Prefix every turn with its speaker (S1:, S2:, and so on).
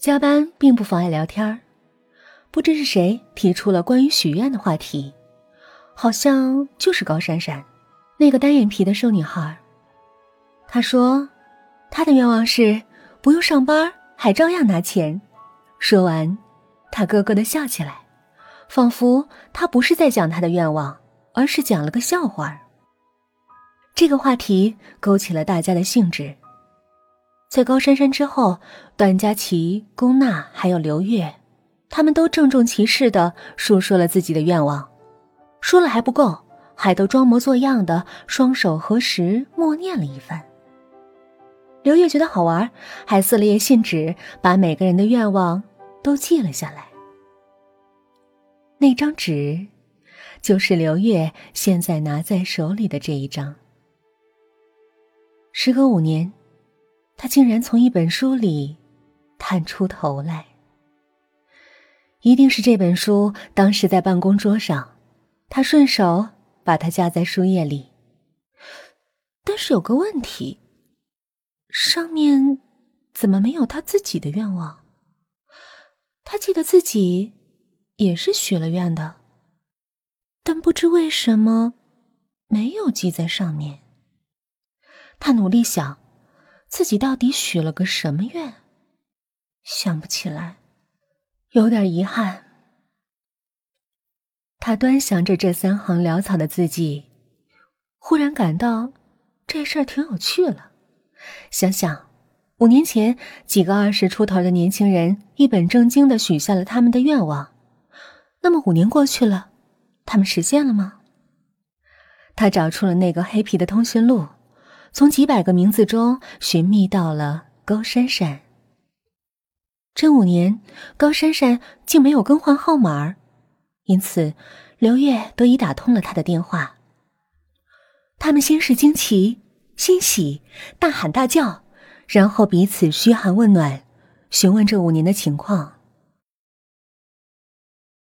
S1: 加班并不妨碍聊天儿。不知是谁提出了关于许愿的话题，好像就是高珊珊，那个单眼皮的瘦女孩。她说，她的愿望是不用上班还照样拿钱。说完，她咯咯的笑起来，仿佛她不是在讲她的愿望，而是讲了个笑话。这个话题勾起了大家的兴致。在高珊珊之后，段佳琪、龚娜还有刘月。他们都郑重其事的述说了自己的愿望，说了还不够，还都装模作样的双手合十默念了一番。刘月觉得好玩，还撕了页信纸，把每个人的愿望都记了下来。那张纸，就是刘月现在拿在手里的这一张。时隔五年，他竟然从一本书里探出头来。一定是这本书当时在办公桌上，他顺手把它夹在书页里。但是有个问题，上面怎么没有他自己的愿望？他记得自己也是许了愿的，但不知为什么没有记在上面。他努力想，自己到底许了个什么愿，想不起来。有点遗憾。他端详着这三行潦草的字迹，忽然感到这事儿挺有趣了。想想五年前，几个二十出头的年轻人一本正经的许下了他们的愿望，那么五年过去了，他们实现了吗？他找出了那个黑皮的通讯录，从几百个名字中寻觅到了高珊珊。这五年，高珊珊竟没有更换号码，因此刘月得以打通了他的电话。他们先是惊奇、欣喜、大喊大叫，然后彼此嘘寒问暖，询问这五年的情况。